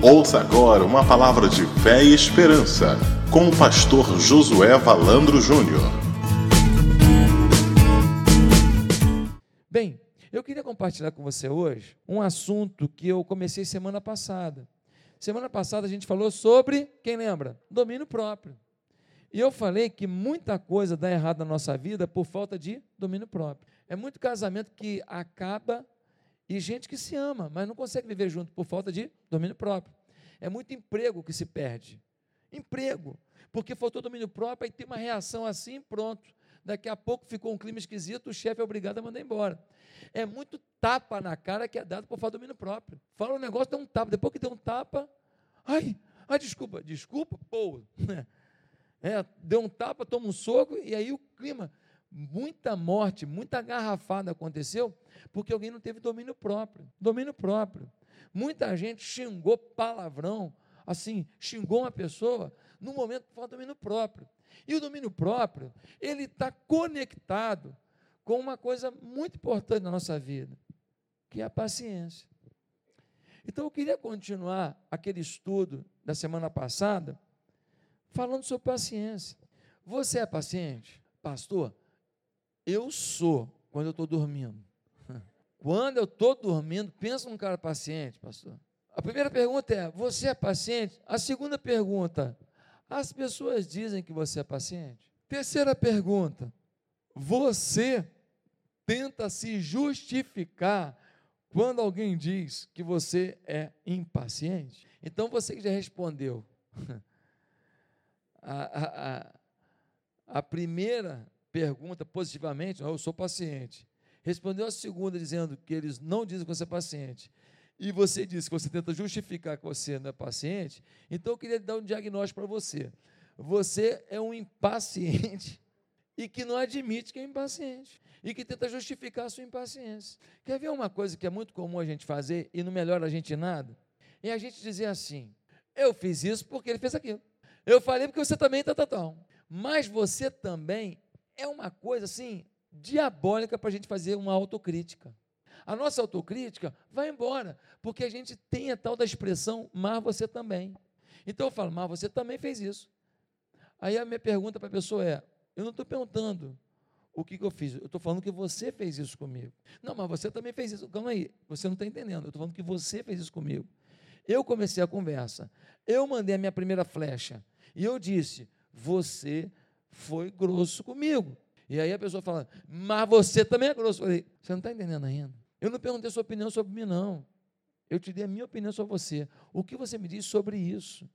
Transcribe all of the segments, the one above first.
Ouça agora uma palavra de fé e esperança com o pastor Josué Valandro Júnior. Bem, eu queria compartilhar com você hoje um assunto que eu comecei semana passada. Semana passada a gente falou sobre, quem lembra? Domínio próprio. E eu falei que muita coisa dá errado na nossa vida por falta de domínio próprio. É muito casamento que acaba e gente que se ama, mas não consegue viver junto por falta de domínio próprio. É muito emprego que se perde. Emprego. Porque faltou domínio próprio, aí tem uma reação assim, pronto. Daqui a pouco ficou um clima esquisito, o chefe é obrigado a mandar embora. É muito tapa na cara que é dado por falta de domínio próprio. Fala um negócio, dá um tapa. Depois que deu um tapa, ai, ai, desculpa, desculpa, pô. É, deu um tapa, toma um soco, e aí o clima muita morte, muita garrafada aconteceu porque alguém não teve domínio próprio. Domínio próprio. Muita gente xingou palavrão, assim, xingou uma pessoa no momento que domínio próprio. E o domínio próprio, ele está conectado com uma coisa muito importante na nossa vida, que é a paciência. Então eu queria continuar aquele estudo da semana passada falando sobre paciência. Você é paciente? Pastor, eu sou quando eu estou dormindo. Quando eu estou dormindo, pensa num cara paciente, pastor. A primeira pergunta é: você é paciente? A segunda pergunta: as pessoas dizem que você é paciente? Terceira pergunta: você tenta se justificar quando alguém diz que você é impaciente? Então você que já respondeu a, a, a, a primeira pergunta positivamente, eu sou paciente. Respondeu a segunda dizendo que eles não dizem que você é paciente. E você disse que você tenta justificar que você não é paciente. Então eu queria dar um diagnóstico para você. Você é um impaciente e que não admite que é impaciente e que tenta justificar a sua impaciência. Quer ver uma coisa que é muito comum a gente fazer e não melhora a gente nada? É a gente dizer assim: eu fiz isso porque ele fez aquilo. Eu falei porque você também está tal. Mas você também é uma coisa assim diabólica para a gente fazer uma autocrítica. A nossa autocrítica vai embora, porque a gente tem a tal da expressão, mas você também. Então eu falo, mas você também fez isso. Aí a minha pergunta para a pessoa é: eu não estou perguntando o que, que eu fiz, eu estou falando que você fez isso comigo. Não, mas você também fez isso. Calma aí, você não está entendendo. Eu estou falando que você fez isso comigo. Eu comecei a conversa, eu mandei a minha primeira flecha e eu disse: você foi grosso comigo. E aí a pessoa fala, mas você também é grosso. Eu falei, você não está entendendo ainda. Eu não perguntei sua opinião sobre mim, não. Eu te dei a minha opinião sobre você. O que você me diz sobre isso?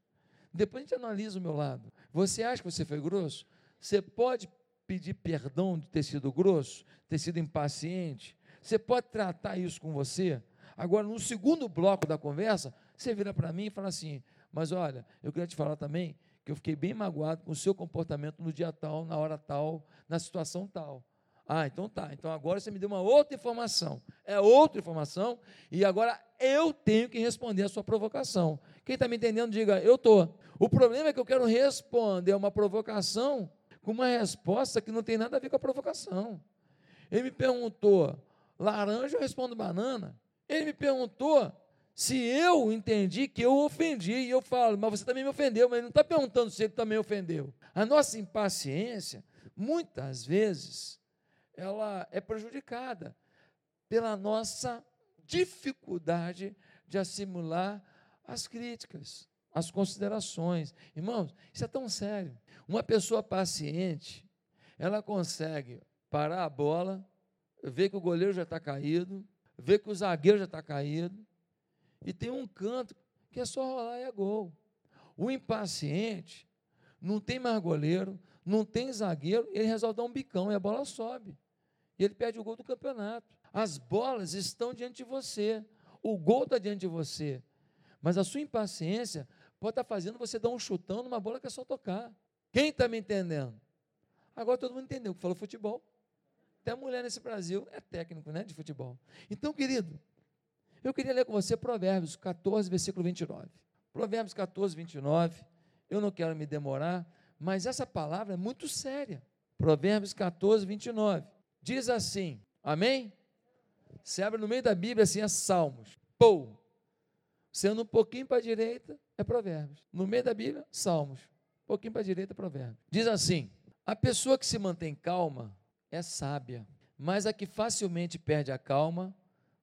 Depois a gente analisa o meu lado. Você acha que você foi grosso? Você pode pedir perdão de ter sido grosso, ter sido impaciente? Você pode tratar isso com você? Agora, no segundo bloco da conversa, você vira para mim e fala assim: Mas olha, eu queria te falar também que eu fiquei bem magoado com o seu comportamento no dia tal, na hora tal, na situação tal. Ah, então tá. Então agora você me deu uma outra informação. É outra informação e agora eu tenho que responder a sua provocação. Quem está me entendendo, diga, eu estou. O problema é que eu quero responder uma provocação com uma resposta que não tem nada a ver com a provocação. Ele me perguntou laranja, eu respondo banana. Ele me perguntou se eu entendi que eu ofendi, e eu falo, mas você também me ofendeu, mas não está perguntando se ele também ofendeu. A nossa impaciência, muitas vezes, ela é prejudicada pela nossa dificuldade de assimilar as críticas, as considerações. Irmãos, isso é tão sério. Uma pessoa paciente, ela consegue parar a bola, ver que o goleiro já está caído, ver que o zagueiro já está caído, e tem um canto que é só rolar e é gol. O impaciente não tem mais goleiro, não tem zagueiro, ele resolve dar um bicão e a bola sobe. E ele perde o gol do campeonato. As bolas estão diante de você. O gol está diante de você. Mas a sua impaciência pode estar tá fazendo você dar um chutão numa bola que é só tocar. Quem está me entendendo? Agora todo mundo entendeu que falou futebol. Até mulher nesse Brasil é técnico né, de futebol. Então, querido, eu queria ler com você Provérbios 14, versículo 29. Provérbios 14, 29. Eu não quero me demorar, mas essa palavra é muito séria. Provérbios 14, 29. Diz assim: Amém? Se abre no meio da Bíblia assim, é Salmos. Pou! Sendo um pouquinho para a direita, é Provérbios. No meio da Bíblia, Salmos. Um pouquinho para a direita, Provérbios. Diz assim: a pessoa que se mantém calma é sábia, mas a que facilmente perde a calma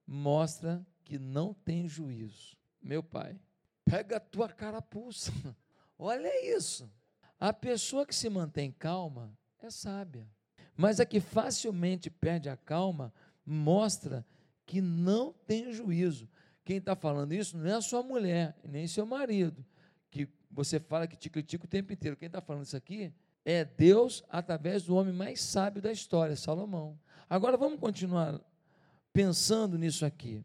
mostra que não tem juízo. Meu pai, pega a tua carapuça. Olha isso. A pessoa que se mantém calma é sábia, mas a que facilmente perde a calma mostra que não tem juízo. Quem está falando isso não é a sua mulher, nem seu marido, que você fala que te critica o tempo inteiro. Quem está falando isso aqui é Deus através do homem mais sábio da história, Salomão. Agora vamos continuar pensando nisso aqui.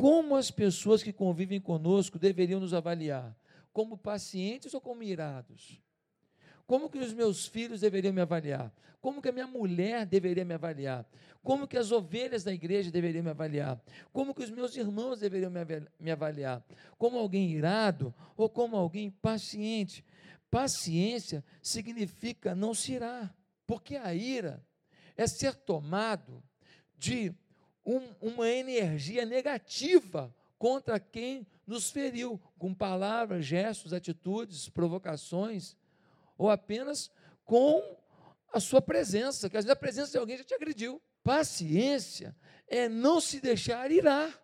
Como as pessoas que convivem conosco deveriam nos avaliar? Como pacientes ou como irados? Como que os meus filhos deveriam me avaliar? Como que a minha mulher deveria me avaliar? Como que as ovelhas da igreja deveriam me avaliar? Como que os meus irmãos deveriam me avaliar? Como alguém irado ou como alguém paciente? Paciência significa não se irar, porque a ira é ser tomado de um, uma energia negativa contra quem nos feriu, com palavras, gestos, atitudes, provocações, ou apenas com a sua presença, que às vezes a presença de alguém já te agrediu. Paciência é não se deixar irar.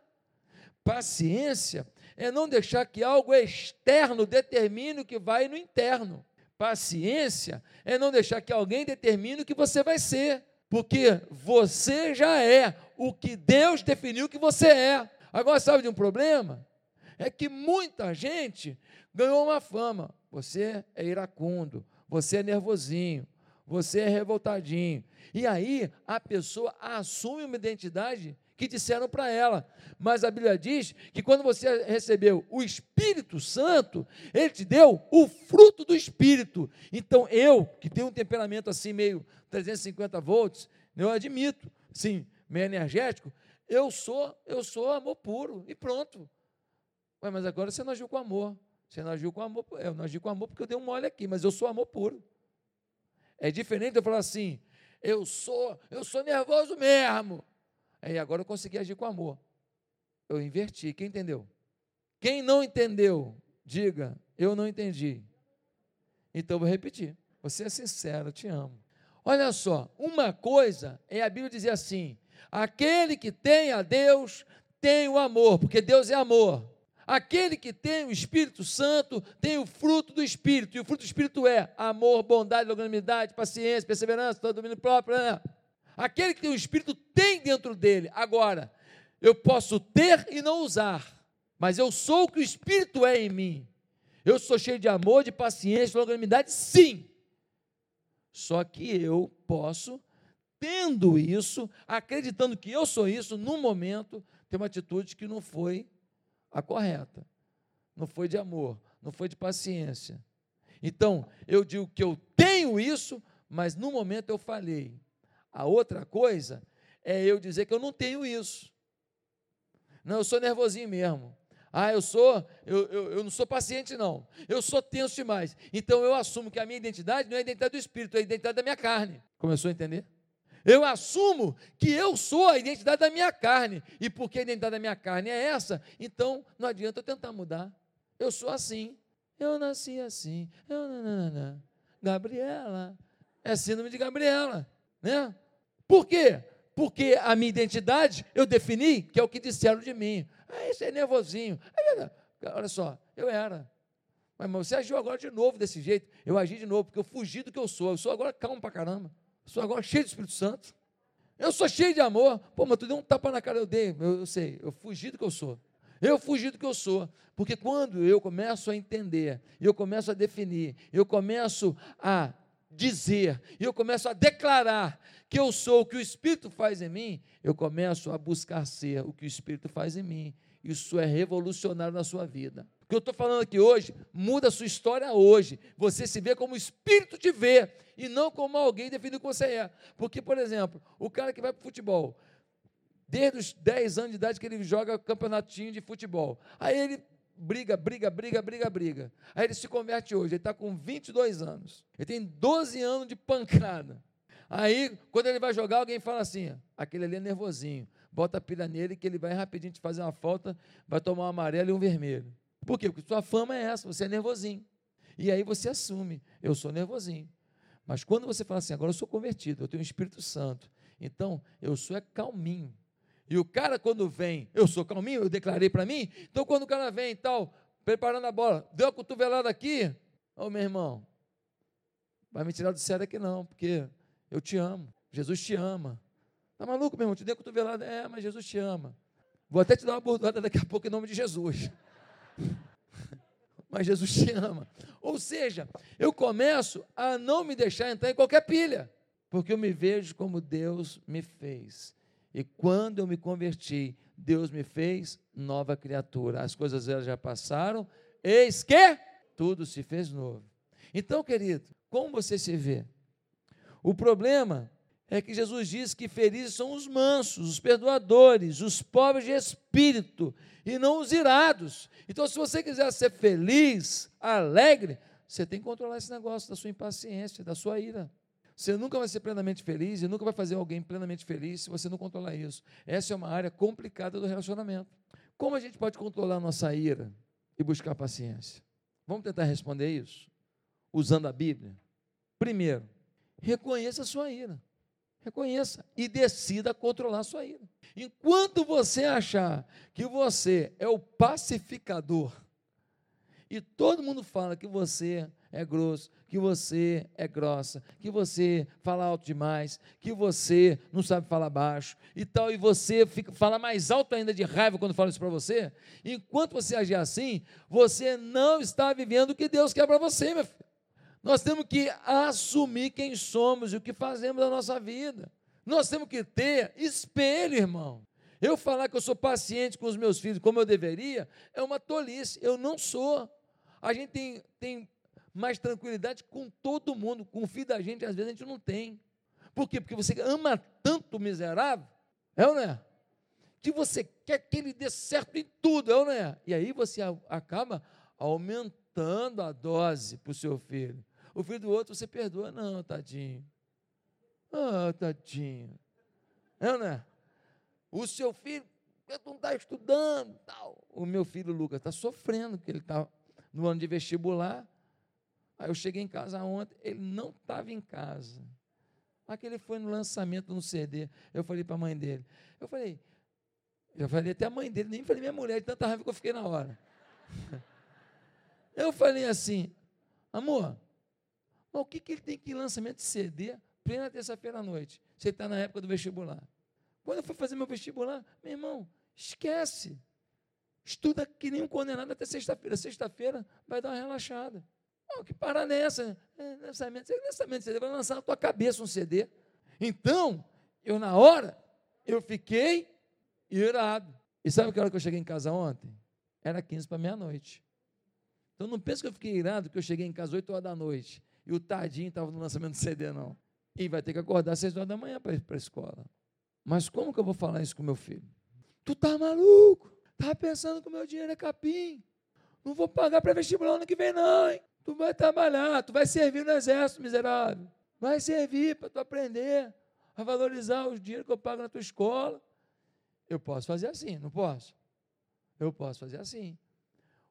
Paciência é não deixar que algo externo determine o que vai no interno. Paciência é não deixar que alguém determine o que você vai ser, porque você já é o que Deus definiu que você é. Agora, sabe de um problema? É que muita gente ganhou uma fama. Você é iracundo, você é nervosinho, você é revoltadinho. E aí a pessoa assume uma identidade que disseram para ela. Mas a Bíblia diz que quando você recebeu o Espírito Santo, ele te deu o fruto do Espírito. Então eu, que tenho um temperamento assim meio 350 volts, eu admito, sim, meio energético, eu sou, eu sou amor puro e pronto. Ué, mas agora você não agiu com amor. Você não agiu com amor, eu não agi com amor porque eu dei um mole aqui, mas eu sou amor puro. É diferente de eu falar assim, eu sou, eu sou nervoso mesmo. Aí agora eu consegui agir com amor. Eu inverti. Quem entendeu? Quem não entendeu, diga, eu não entendi. Então eu vou repetir. Você é sincero, eu te amo. Olha só, uma coisa é a Bíblia dizer assim: aquele que tem a Deus tem o amor, porque Deus é amor. Aquele que tem o Espírito Santo tem o fruto do Espírito, e o fruto do Espírito é amor, bondade, longanimidade, paciência, perseverança, todo domínio próprio. Né? Aquele que tem o Espírito tem dentro dele. Agora, eu posso ter e não usar, mas eu sou o que o Espírito é em mim. Eu sou cheio de amor, de paciência, de longanimidade, sim. Só que eu posso, tendo isso, acreditando que eu sou isso, no momento, ter uma atitude que não foi a correta. Não foi de amor, não foi de paciência. Então, eu digo que eu tenho isso, mas no momento eu falei. A outra coisa é eu dizer que eu não tenho isso. Não, eu sou nervosinho mesmo. Ah, eu sou, eu, eu, eu, não sou paciente, não. Eu sou tenso demais. Então eu assumo que a minha identidade não é a identidade do espírito, é a identidade da minha carne. Começou a entender? Eu assumo que eu sou a identidade da minha carne. E porque a identidade da minha carne é essa, então não adianta eu tentar mudar. Eu sou assim. Eu nasci assim. Eu, nanana. Gabriela. É síndrome de Gabriela. Né? Por quê? Porque a minha identidade eu defini que é o que disseram de mim. Ah, esse é nervosinho. Olha só, eu era. Mas, mas você agiu agora de novo desse jeito. Eu agi de novo, porque eu fugi do que eu sou. Eu sou agora calmo pra caramba. Eu sou agora cheio do Espírito Santo. Eu sou cheio de amor. Pô, mas tu deu um tapa na cara, eu dei. Eu, eu sei, eu fugi do que eu sou. Eu fugi do que eu sou. Porque quando eu começo a entender, eu começo a definir, eu começo a dizer, e eu começo a declarar que eu sou o que o Espírito faz em mim, eu começo a buscar ser o que o Espírito faz em mim. Isso é revolucionário na sua vida. O que eu estou falando aqui hoje muda a sua história hoje. Você se vê como o Espírito te vê e não como alguém definido que você é. Porque, por exemplo, o cara que vai para o futebol, desde os 10 anos de idade que ele joga campeonatinho de futebol, aí ele briga, briga, briga, briga, briga. Aí ele se converte hoje, ele está com 22 anos. Ele tem 12 anos de pancada. Aí, quando ele vai jogar, alguém fala assim: aquele ali é nervosinho. bota a pilha nele que ele vai rapidinho te fazer uma falta, vai tomar um amarelo e um vermelho. Por quê? Porque sua fama é essa, você é nervosinho. E aí você assume, eu sou nervosinho. Mas quando você fala assim, agora eu sou convertido, eu tenho o Espírito Santo, então eu sou é calminho. E o cara, quando vem, eu sou calminho, eu declarei para mim, então quando o cara vem e tal, preparando a bola, deu a cotovelada aqui, ô meu irmão, vai me tirar do sério aqui não, porque eu te amo, Jesus te ama. Tá maluco, meu irmão? Te dei a cotovelada, é, mas Jesus te ama. Vou até te dar uma bordoada daqui a pouco em nome de Jesus. mas Jesus te ama. Ou seja, eu começo a não me deixar entrar em qualquer pilha, porque eu me vejo como Deus me fez. E quando eu me converti, Deus me fez nova criatura. As coisas elas já passaram, eis que tudo se fez novo. Então, querido, como você se vê? O problema é que Jesus diz que felizes são os mansos, os perdoadores, os pobres de espírito, e não os irados. Então, se você quiser ser feliz, alegre, você tem que controlar esse negócio da sua impaciência, da sua ira. Você nunca vai ser plenamente feliz e nunca vai fazer alguém plenamente feliz se você não controlar isso. Essa é uma área complicada do relacionamento. Como a gente pode controlar nossa ira e buscar paciência? Vamos tentar responder isso usando a Bíblia. Primeiro, reconheça a sua ira. Reconheça e decida controlar a sua ira. Enquanto você achar que você é o pacificador, e todo mundo fala que você é grosso, que você é grossa, que você fala alto demais, que você não sabe falar baixo e tal, e você fica, fala mais alto ainda de raiva quando fala isso para você, enquanto você agir assim, você não está vivendo o que Deus quer para você, meu filho. Nós temos que assumir quem somos e o que fazemos da nossa vida. Nós temos que ter espelho, irmão. Eu falar que eu sou paciente com os meus filhos como eu deveria é uma tolice. Eu não sou. A gente tem, tem mais tranquilidade com todo mundo. Com o filho da gente, às vezes, a gente não tem. Por quê? Porque você ama tanto o miserável, é ou não é? Que você quer que ele dê certo em tudo, é ou não é? E aí você acaba aumentando a dose para o seu filho. O filho do outro você perdoa, não, tadinho. Ah, tadinho. É ou não é? O seu filho não está estudando, tal. O meu filho Lucas está sofrendo, porque ele está no ano de vestibular. Aí eu cheguei em casa ontem, ele não estava em casa. Mas que ele foi no lançamento no CD. Eu falei para a mãe dele. Eu falei, eu falei até a mãe dele, nem falei minha mulher, de tanta raiva que eu fiquei na hora. Eu falei assim, amor, mas o que, que ele tem que ir lançamento de CD plena terça-feira à noite? Você está na época do vestibular. Quando eu fui fazer meu vestibular, meu irmão, esquece. Estuda que nem um condenado até sexta-feira. Sexta-feira vai dar uma relaxada. Oh, que para nessa. É, lançamento, lançamento de CD, vai lançar na tua cabeça um CD. Então, eu na hora, eu fiquei irado. E sabe que hora que eu cheguei em casa ontem? Era 15 para meia-noite. Então não pense que eu fiquei irado que eu cheguei em casa 8 horas da noite e o tadinho estava no lançamento do CD, não. E vai ter que acordar às 6 horas da manhã para ir para a escola. Mas como que eu vou falar isso com meu filho? Tu tá maluco? Tá pensando que o meu dinheiro é capim? Não vou pagar para vestibular ano que vem, não, hein? Tu vai trabalhar, tu vai servir no exército, miserável. Vai servir para tu aprender a valorizar o dinheiro que eu pago na tua escola. Eu posso fazer assim, não posso? Eu posso fazer assim.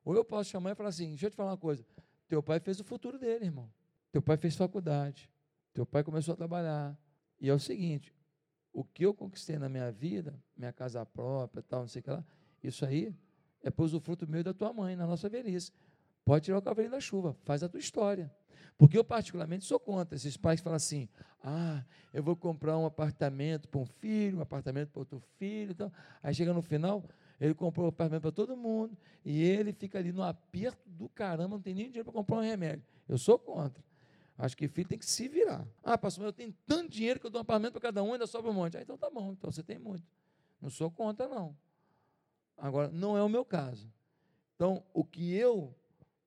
Ou eu posso chamar e falar assim: deixa eu te falar uma coisa. Teu pai fez o futuro dele, irmão. Teu pai fez faculdade, teu pai começou a trabalhar. E é o seguinte: o que eu conquistei na minha vida, minha casa própria, tal, não sei o que lá, isso aí é para usufruto meu e da tua mãe, na nossa velhice. Pode tirar o cavalinho da chuva, faz a tua história. Porque eu, particularmente, sou contra esses pais falam assim: ah, eu vou comprar um apartamento para um filho, um apartamento para outro filho. Então, aí chega no final, ele comprou um apartamento para todo mundo e ele fica ali no aperto do caramba, não tem nem dinheiro para comprar um remédio. Eu sou contra. Acho que filho tem que se virar. Ah, pastor, eu tenho tanto dinheiro que eu dou um apartamento para cada um e ainda sobra um monte. Ah, então tá bom, então você tem muito. Não sou contra, não. Agora, não é o meu caso. Então, o que eu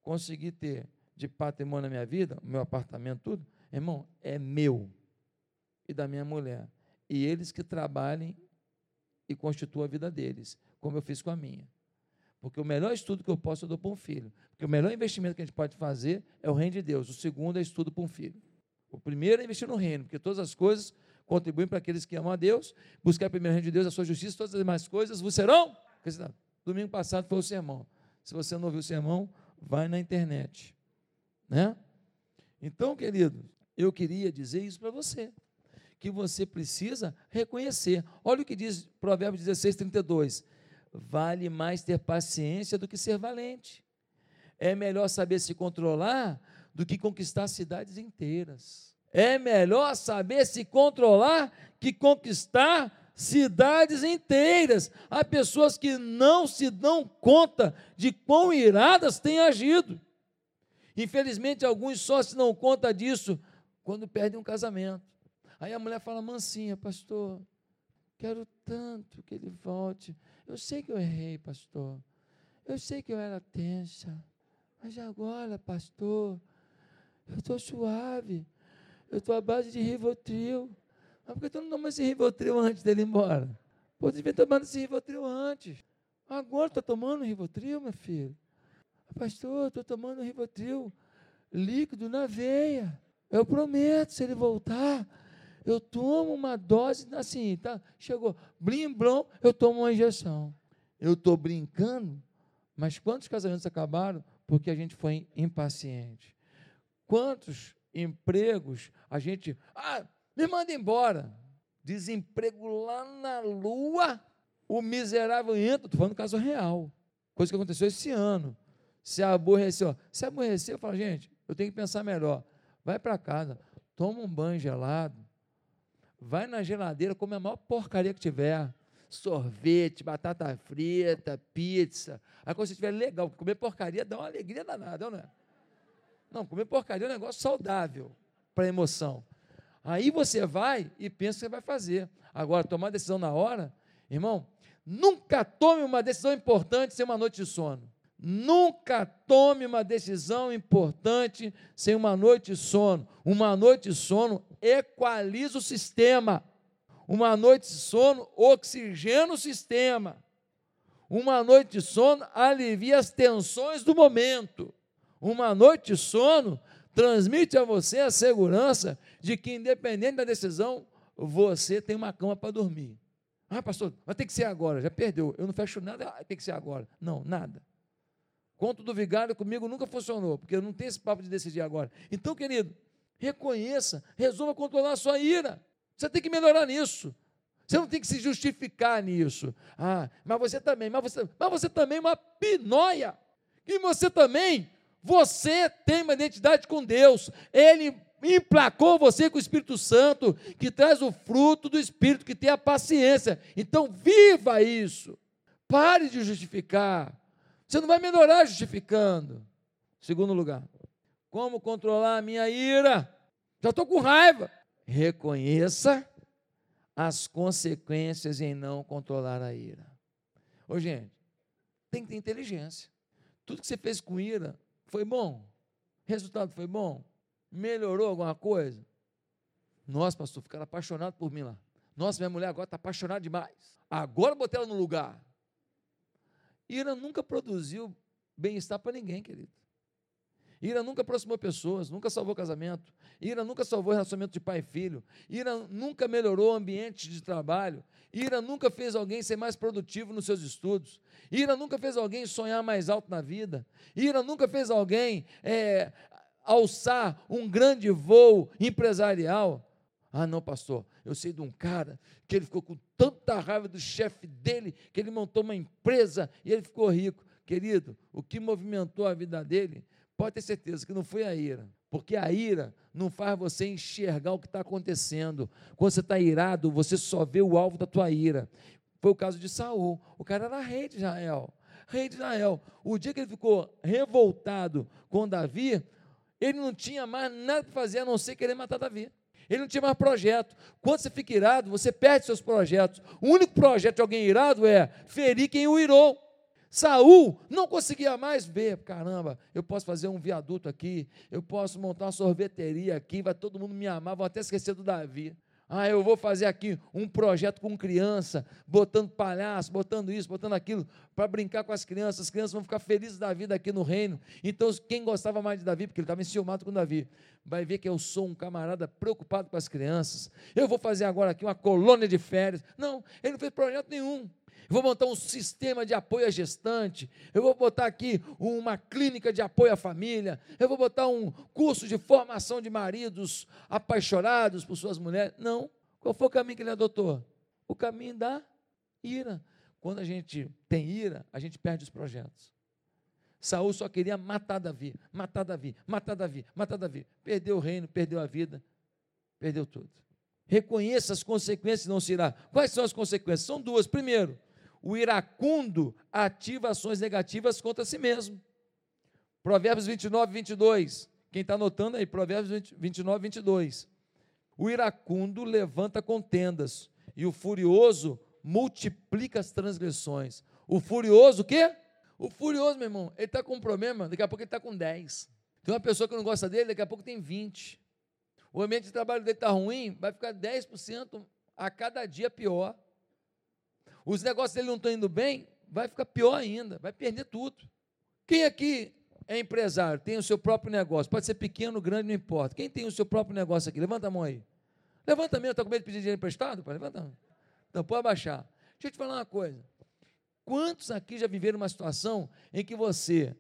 consegui ter de patrimônio na minha vida, meu apartamento, tudo, irmão, é meu e da minha mulher. E eles que trabalhem e constituam a vida deles, como eu fiz com a minha. Porque o melhor estudo que eu posso eu dou para um filho. Porque o melhor investimento que a gente pode fazer é o reino de Deus. O segundo é estudo para um filho. O primeiro é investir no reino, porque todas as coisas contribuindo para aqueles que amam a Deus, buscar primeiro o reino de Deus, a sua justiça, todas as demais coisas vos serão. Domingo passado foi o sermão. Se você não ouviu o sermão, vai na internet. Né? Então, querido, eu queria dizer isso para você, que você precisa reconhecer. Olha o que diz Provérbios 16, 32. Vale mais ter paciência do que ser valente. É melhor saber se controlar do que conquistar cidades inteiras. É melhor saber se controlar que conquistar cidades inteiras. Há pessoas que não se dão conta de quão iradas têm agido. Infelizmente, alguns só se dão conta disso quando perdem um casamento. Aí a mulher fala, mansinha, pastor, quero tanto que ele volte. Eu sei que eu errei, pastor. Eu sei que eu era tensa. Mas agora, pastor, eu estou suave. Eu estou à base de Rivotril. Mas por que tu não toma esse Rivotril antes dele ir embora? Pô, devia tomar esse Rivotril antes. Agora está tomando Rivotril, meu filho? Pastor, estou tomando Rivotril líquido na veia. Eu prometo, se ele voltar, eu tomo uma dose, assim, tá? Chegou, blim, blom, eu tomo uma injeção. Eu estou brincando, mas quantos casamentos acabaram porque a gente foi impaciente? Quantos empregos a gente. Ah, me manda embora. Desemprego lá na lua, o miserável entra. Estou falando do caso real. Coisa que aconteceu esse ano. Se aborreceu. Se aborreceu, fala, gente, eu tenho que pensar melhor. Vai para casa, toma um banho gelado, vai na geladeira, come a maior porcaria que tiver. Sorvete, batata frita, pizza. Aí quando você estiver legal, comer porcaria dá uma alegria danada, não é? Não, comer porcaria é um negócio saudável para a emoção. Aí você vai e pensa que você vai fazer. Agora, tomar decisão na hora, irmão, nunca tome uma decisão importante sem uma noite de sono. Nunca tome uma decisão importante sem uma noite de sono. Uma noite de sono equaliza o sistema. Uma noite de sono oxigena o sistema. Uma noite de sono alivia as tensões do momento. Uma noite de sono transmite a você a segurança de que, independente da decisão, você tem uma cama para dormir. Ah, pastor, mas tem que ser agora, já perdeu. Eu não fecho nada, tem que ser agora. Não, nada. Conto do vigário comigo nunca funcionou, porque eu não tenho esse papo de decidir agora. Então, querido, reconheça, resolva controlar a sua ira. Você tem que melhorar nisso. Você não tem que se justificar nisso. Ah, mas você também, mas você, mas você também é uma pinóia. E você também você tem uma identidade com Deus. Ele emplacou você com o Espírito Santo, que traz o fruto do Espírito, que tem a paciência. Então, viva isso. Pare de justificar. Você não vai melhorar justificando. Segundo lugar, como controlar a minha ira? Já estou com raiva. Reconheça as consequências em não controlar a ira. Ô, gente, tem que ter inteligência. Tudo que você fez com ira, foi bom? Resultado foi bom? Melhorou alguma coisa? Nossa, pastor, ficaram apaixonados por mim lá. Nossa, minha mulher agora está apaixonada demais. Agora botei ela no lugar. Ira nunca produziu bem-estar para ninguém, querido. Ira nunca aproximou pessoas, nunca salvou casamento. Ira nunca salvou relacionamento de pai e filho. Ira nunca melhorou ambiente de trabalho. Ira nunca fez alguém ser mais produtivo nos seus estudos. Ira nunca fez alguém sonhar mais alto na vida. Ira nunca fez alguém é, alçar um grande voo empresarial. Ah, não, pastor, eu sei de um cara que ele ficou com tanta raiva do chefe dele que ele montou uma empresa e ele ficou rico. Querido, o que movimentou a vida dele pode ter certeza que não foi a ira, porque a ira não faz você enxergar o que está acontecendo. Quando você está irado, você só vê o alvo da tua ira. Foi o caso de Saul. O cara era rei de Israel. Rei de Israel. O dia que ele ficou revoltado com Davi, ele não tinha mais nada para fazer a não ser querer matar Davi. Ele não tinha mais projeto. Quando você fica irado, você perde seus projetos. O único projeto de alguém irado é ferir quem o irou. Saul não conseguia mais ver, caramba, eu posso fazer um viaduto aqui, eu posso montar uma sorveteria aqui, vai todo mundo me amar, vão até esquecer do Davi. Ah, eu vou fazer aqui um projeto com criança, botando palhaço, botando isso, botando aquilo, para brincar com as crianças. As crianças vão ficar felizes da vida aqui no reino. Então, quem gostava mais de Davi, porque ele estava enciumado com Davi, vai ver que eu sou um camarada preocupado com as crianças. Eu vou fazer agora aqui uma colônia de férias. Não, ele não fez projeto nenhum. Eu vou montar um sistema de apoio à gestante. Eu vou botar aqui uma clínica de apoio à família. Eu vou botar um curso de formação de maridos apaixonados por suas mulheres. Não. Qual foi o caminho que ele adotou? O caminho da ira. Quando a gente tem ira, a gente perde os projetos. Saul só queria matar Davi, matar Davi, matar Davi, matar Davi. Perdeu o reino, perdeu a vida, perdeu tudo. Reconheça as consequências não se irá. Quais são as consequências? São duas. Primeiro, o iracundo ativa ações negativas contra si mesmo. Provérbios 29, 22. Quem está anotando aí, Provérbios 29, 22. O iracundo levanta contendas e o furioso multiplica as transgressões. O furioso, o quê? O furioso, meu irmão, ele está com um problema, daqui a pouco ele está com 10. Tem uma pessoa que não gosta dele, daqui a pouco tem 20. O ambiente de trabalho dele está ruim, vai ficar 10% a cada dia pior os negócios dele não estão indo bem, vai ficar pior ainda, vai perder tudo. Quem aqui é empresário, tem o seu próprio negócio, pode ser pequeno, grande, não importa. Quem tem o seu próprio negócio aqui? Levanta a mão aí. Levanta mesmo, está com medo de pedir dinheiro emprestado? Pode levanta. Então, pode abaixar. Deixa eu te falar uma coisa. Quantos aqui já viveram uma situação em que você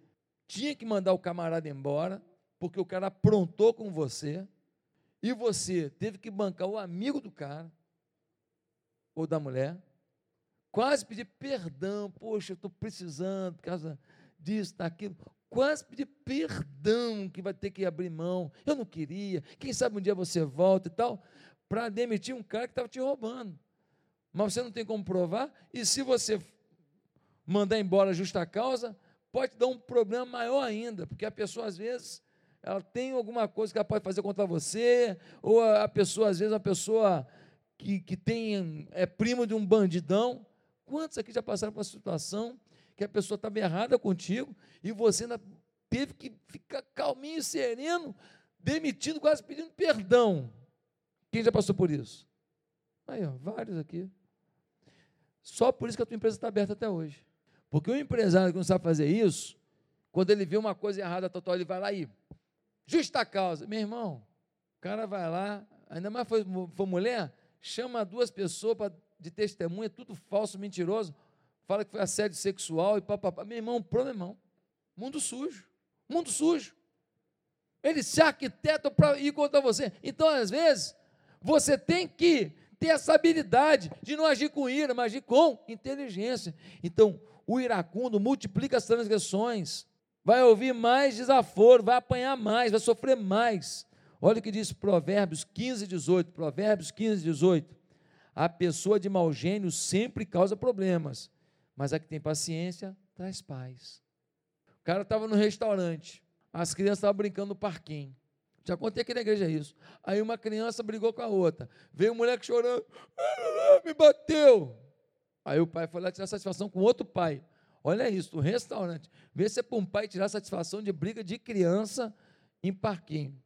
tinha que mandar o camarada embora, porque o cara aprontou com você, e você teve que bancar o amigo do cara, ou da mulher, quase pedir perdão, poxa, eu estou precisando por causa disso, daquilo. Quase pedir perdão que vai ter que abrir mão. Eu não queria. Quem sabe um dia você volta e tal, para demitir um cara que estava te roubando. Mas você não tem como provar, e se você mandar embora justa causa, pode dar um problema maior ainda, porque a pessoa às vezes ela tem alguma coisa que ela pode fazer contra você, ou a pessoa, às vezes, uma pessoa que, que tem, é primo de um bandidão, Quantos aqui já passaram por uma situação que a pessoa estava errada contigo e você ainda teve que ficar calminho, sereno, demitido, quase pedindo perdão? Quem já passou por isso? Aí, ó, vários aqui. Só por isso que a tua empresa está aberta até hoje. Porque o empresário que não sabe fazer isso, quando ele vê uma coisa errada total, ele vai lá e justa causa. Meu irmão, o cara vai lá, ainda mais foi, foi mulher, chama duas pessoas para de testemunha, tudo falso, mentiroso. Fala que foi assédio sexual e papapá. Meu irmão, problemão. Mundo sujo. Mundo sujo. Eles se arquitetam para ir contra você. Então, às vezes, você tem que ter essa habilidade de não agir com ira, mas agir com inteligência. Então, o iracundo multiplica as transgressões, vai ouvir mais desaforo, vai apanhar mais, vai sofrer mais. Olha o que diz Provérbios 15, 18. Provérbios 15, 18. A pessoa de mau gênio sempre causa problemas, mas a que tem paciência traz paz. O cara estava no restaurante, as crianças estavam brincando no parquinho. Já contei aqui na igreja isso. Aí uma criança brigou com a outra. Veio um moleque chorando, me bateu. Aí o pai foi lá tirar satisfação com outro pai. Olha isso, no restaurante. Vê se é para um pai tirar satisfação de briga de criança em parquinho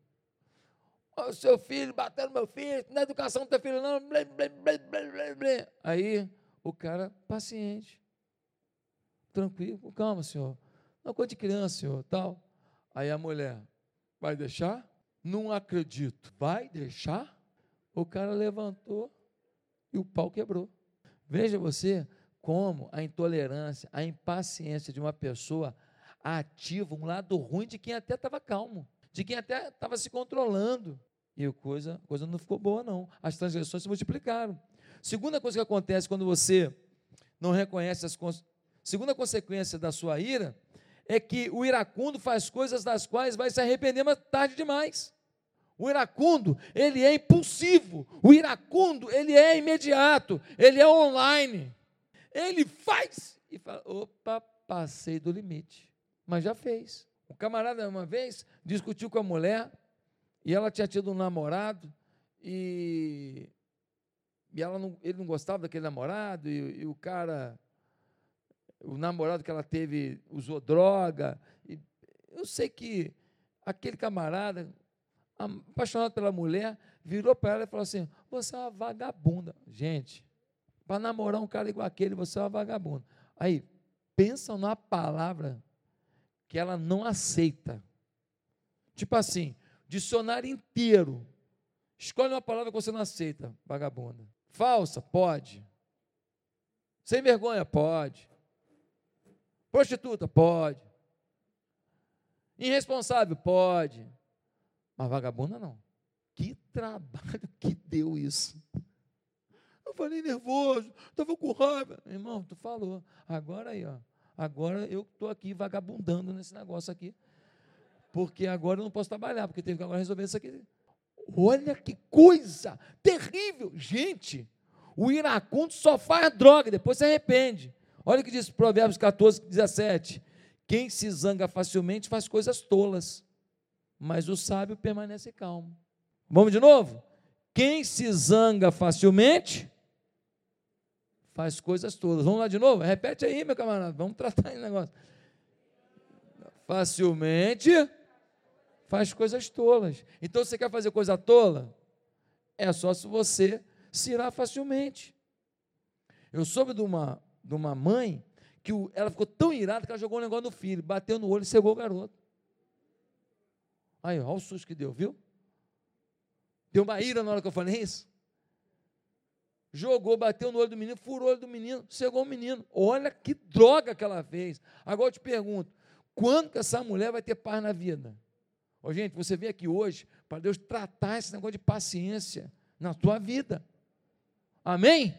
o seu filho batendo meu filho, na educação do teu filho, não. Blê, blê, blê, Aí o cara, paciente, tranquilo, calma, senhor. Não coisa de criança, senhor, tal. Aí a mulher, vai deixar? Não acredito. Vai deixar? O cara levantou e o pau quebrou. Veja você como a intolerância, a impaciência de uma pessoa ativa um lado ruim de quem até estava calmo de quem até estava se controlando. E a coisa, coisa não ficou boa, não. As transgressões se multiplicaram. Segunda coisa que acontece quando você não reconhece as segunda consequência da sua ira é que o iracundo faz coisas das quais vai se arrepender mais tarde demais. O iracundo, ele é impulsivo. O iracundo, ele é imediato. Ele é online. Ele faz e fala: opa, passei do limite. Mas já fez. O camarada, uma vez, discutiu com a mulher e ela tinha tido um namorado e, e ela não, ele não gostava daquele namorado e, e o cara, o namorado que ela teve usou droga. E eu sei que aquele camarada, apaixonado pela mulher, virou para ela e falou assim: Você é uma vagabunda. Gente, para namorar um cara igual aquele, você é uma vagabunda. Aí, pensa numa palavra que ela não aceita. Tipo assim, dicionário inteiro. Escolhe uma palavra que você não aceita, vagabunda. Falsa? Pode. Sem vergonha? Pode. Prostituta? Pode. Irresponsável? Pode. Mas vagabunda não. Que trabalho que deu isso. Eu falei nervoso, estava com raiva. Irmão, tu falou. Agora aí, ó. Agora eu estou aqui vagabundando nesse negócio aqui. Porque agora eu não posso trabalhar, porque teve que agora resolver isso aqui. Olha que coisa terrível. Gente, o iracundo só faz droga, depois se arrepende. Olha o que diz Provérbios 14, 17. Quem se zanga facilmente faz coisas tolas, mas o sábio permanece calmo. Vamos de novo? Quem se zanga facilmente faz coisas todas. Vamos lá de novo? Repete aí, meu camarada. Vamos tratar esse negócio. Facilmente faz coisas tolas. Então você quer fazer coisa tola? É só se você se irá facilmente. Eu soube de uma, de uma mãe que o, ela ficou tão irada que ela jogou um negócio no filho, bateu no olho e cegou o garoto. Aí, olha o susto que deu, viu? Deu uma ira na hora que eu falei isso. Jogou, bateu no olho do menino, furou o olho do menino, cegou o menino. Olha que droga que ela fez. Agora eu te pergunto: quando que essa mulher vai ter paz na vida? Ô, gente, você vem aqui hoje para Deus tratar esse negócio de paciência na tua vida. Amém?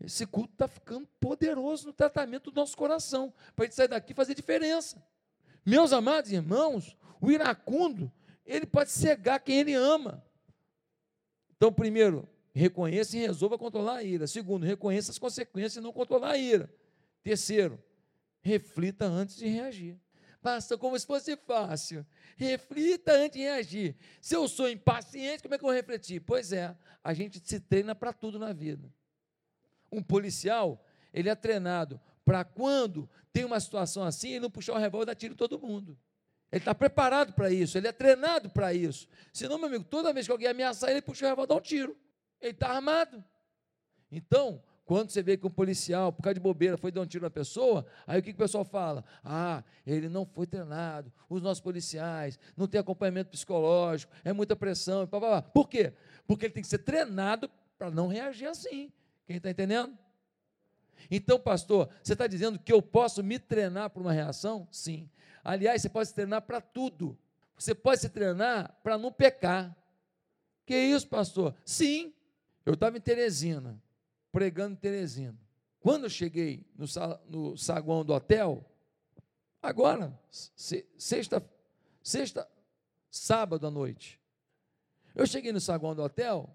Esse culto está ficando poderoso no tratamento do nosso coração, para a gente sair daqui e fazer diferença. Meus amados irmãos, o iracundo, ele pode cegar quem ele ama. Então, primeiro, reconheça e resolva controlar a ira. Segundo, reconheça as consequências e não controlar a ira. Terceiro, reflita antes de reagir. Pastor, como se fosse fácil. Reflita antes de reagir. Se eu sou impaciente, como é que eu vou refletir? Pois é, a gente se treina para tudo na vida. Um policial, ele é treinado para quando tem uma situação assim, ele não puxar o revólver e dar tiro em todo mundo. Ele está preparado para isso, ele é treinado para isso. Senão, meu amigo, toda vez que alguém ameaçar ele, puxa o revólver e dá um tiro. Ele está armado. Então, quando você vê que um policial, por causa de bobeira, foi dar um tiro na pessoa, aí o que, que o pessoal fala? Ah, ele não foi treinado, os nossos policiais não têm acompanhamento psicológico, é muita pressão. Blá, blá, blá. Por quê? Porque ele tem que ser treinado para não reagir assim. Quem está entendendo? Então, pastor, você está dizendo que eu posso me treinar para uma reação? Sim. Aliás, você pode se treinar para tudo. Você pode se treinar para não pecar. Que isso, pastor? Sim. Eu estava em Teresina, pregando em Teresina. Quando eu cheguei no, no saguão do hotel, agora, sexta, sexta, sábado à noite, eu cheguei no saguão do hotel,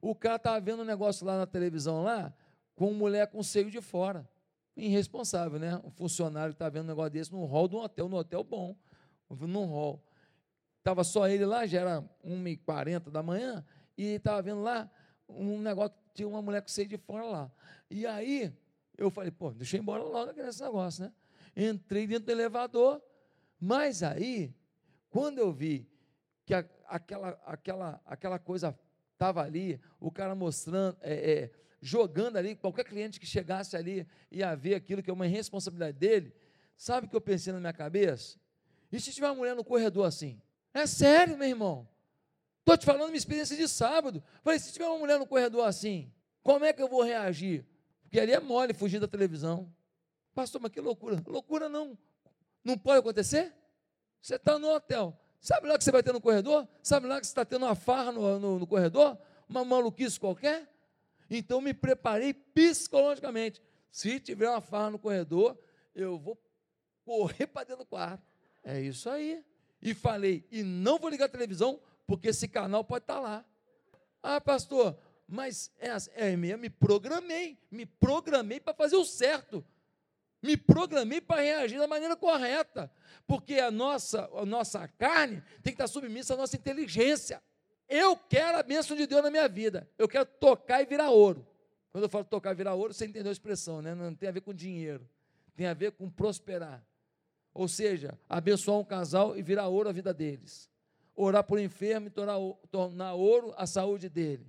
o cara estava vendo um negócio lá na televisão lá, com uma mulher com seio de fora irresponsável, né? Um funcionário está vendo um negócio desse num hall de um hotel, num hotel bom, num hall. Estava só ele lá, já era 1h40 da manhã, e estava vendo lá um negócio, tinha uma mulher com seio de fora lá. E aí, eu falei, pô, deixa eu ir embora logo nesse negócio, né? Entrei dentro do elevador, mas aí, quando eu vi que a, aquela, aquela, aquela coisa estava ali, o cara mostrando, é, é, jogando ali, qualquer cliente que chegasse ali ia ver aquilo que é uma responsabilidade dele, sabe o que eu pensei na minha cabeça? E se tiver uma mulher no corredor assim? É sério, meu irmão. Estou te falando minha experiência de sábado. Falei, se tiver uma mulher no corredor assim, como é que eu vou reagir? Porque ali é mole fugir da televisão. Pastor, mas que loucura. Loucura não. Não pode acontecer? Você está no hotel. Sabe lá que você vai ter no corredor? Sabe lá que você está tendo uma farra no, no, no corredor? Uma maluquice qualquer? Então me preparei psicologicamente. Se tiver uma farra no corredor, eu vou correr para dentro do quarto. É isso aí. E falei, e não vou ligar a televisão, porque esse canal pode estar tá lá. Ah, pastor, mas é, assim, é mesmo, me programei, me programei para fazer o certo. Me programei para reagir da maneira correta, porque a nossa, a nossa carne tem que estar submissa à nossa inteligência. Eu quero a bênção de Deus na minha vida. Eu quero tocar e virar ouro. Quando eu falo tocar e virar ouro, você entendeu a expressão, né? Não tem a ver com dinheiro. Tem a ver com prosperar. Ou seja, abençoar um casal e virar ouro a vida deles. Orar por enfermo e tornar, tornar ouro a saúde dele.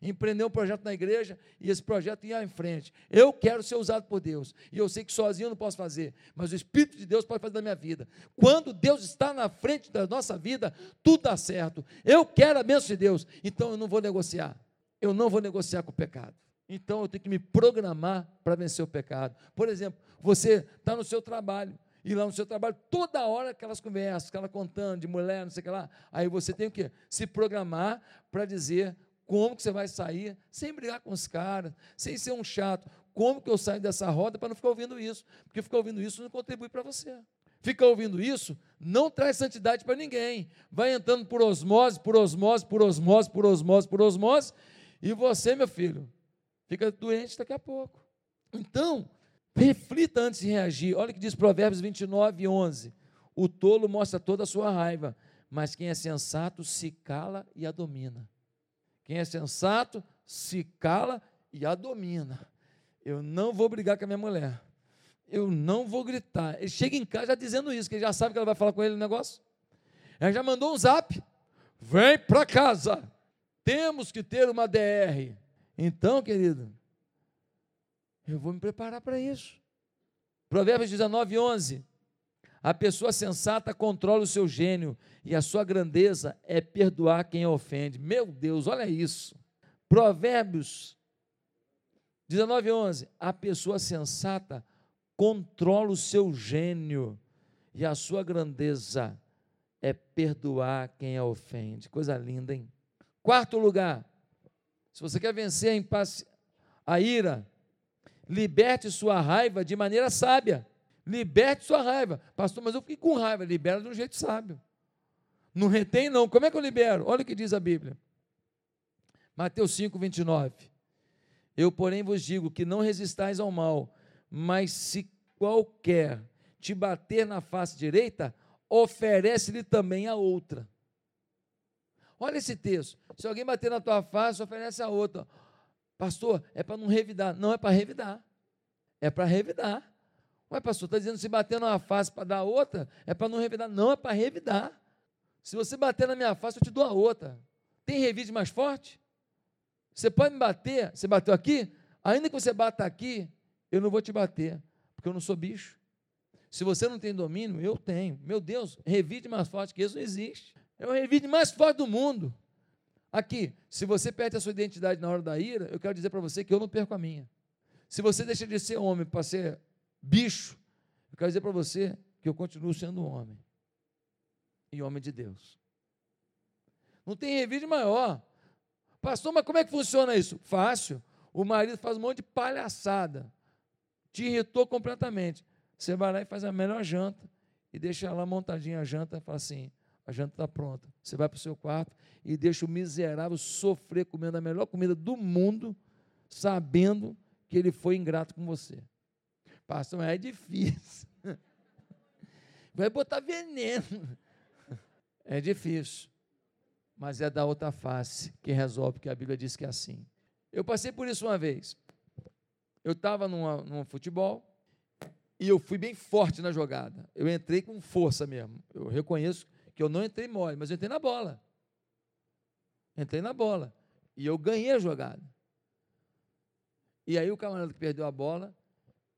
Empreender um projeto na igreja e esse projeto ir em frente. Eu quero ser usado por Deus. E eu sei que sozinho eu não posso fazer, mas o Espírito de Deus pode fazer na minha vida. Quando Deus está na frente da nossa vida, tudo dá certo. Eu quero a bênção de Deus, então eu não vou negociar. Eu não vou negociar com o pecado. Então eu tenho que me programar para vencer o pecado. Por exemplo, você está no seu trabalho, e lá no seu trabalho, toda hora aquelas conversas, aquela contando de mulher, não sei o que lá. Aí você tem o quê? Se programar para dizer como que você vai sair, sem brigar com os caras, sem ser um chato. Como que eu saio dessa roda para não ficar ouvindo isso? Porque ficar ouvindo isso não contribui para você. Ficar ouvindo isso não traz santidade para ninguém. Vai entrando por osmose, por osmose, por osmose, por osmose, por osmose, e você, meu filho, fica doente daqui a pouco. Então, reflita antes de reagir. Olha o que diz Provérbios 29, 11. O tolo mostra toda a sua raiva, mas quem é sensato se cala e a domina. Quem é sensato se cala e a domina. Eu não vou brigar com a minha mulher. Eu não vou gritar. Ele chega em casa já dizendo isso, que ele já sabe que ela vai falar com ele no negócio. Ela já mandou um zap. Vem para casa. Temos que ter uma DR. Então, querido, eu vou me preparar para isso. Provérbios 19, 11. A pessoa sensata controla o seu gênio e a sua grandeza é perdoar quem a ofende. Meu Deus, olha isso. Provérbios 19, 11. A pessoa sensata controla o seu gênio e a sua grandeza é perdoar quem a ofende. Coisa linda, hein? Quarto lugar, se você quer vencer a, a ira, liberte sua raiva de maneira sábia. Liberte sua raiva. Pastor, mas eu fiquei com raiva. Libera de um jeito sábio. Não retém, não. Como é que eu libero? Olha o que diz a Bíblia. Mateus 5, 29. Eu, porém, vos digo que não resistais ao mal, mas se qualquer te bater na face direita, oferece-lhe também a outra. Olha esse texto. Se alguém bater na tua face, oferece a outra. Pastor, é para não revidar. Não é para revidar. É para revidar. Ué, pastor, está dizendo se bater numa face para dar outra, é para não revidar. Não, é para revidar. Se você bater na minha face, eu te dou a outra. Tem revide mais forte? Você pode me bater, você bateu aqui? Ainda que você bata aqui, eu não vou te bater, porque eu não sou bicho. Se você não tem domínio, eu tenho. Meu Deus, revide mais forte que isso não existe. É o revide mais forte do mundo. Aqui, se você perde a sua identidade na hora da ira, eu quero dizer para você que eu não perco a minha. Se você deixa de ser homem para ser bicho, eu quero dizer para você que eu continuo sendo homem. E homem de Deus. Não tem revide maior. Pastor, mas como é que funciona isso? Fácil. O marido faz um monte de palhaçada. Te irritou completamente. Você vai lá e faz a melhor janta e deixa lá montadinha a janta e fala assim: a janta está pronta. Você vai para o seu quarto e deixa o miserável sofrer comendo a melhor comida do mundo, sabendo que ele foi ingrato com você. Pastor, é difícil. Vai botar veneno. É difícil. Mas é da outra face que resolve, porque a Bíblia diz que é assim. Eu passei por isso uma vez. Eu estava num futebol e eu fui bem forte na jogada. Eu entrei com força mesmo. Eu reconheço que eu não entrei mole, mas eu entrei na bola. Entrei na bola. E eu ganhei a jogada. E aí o camarada que perdeu a bola,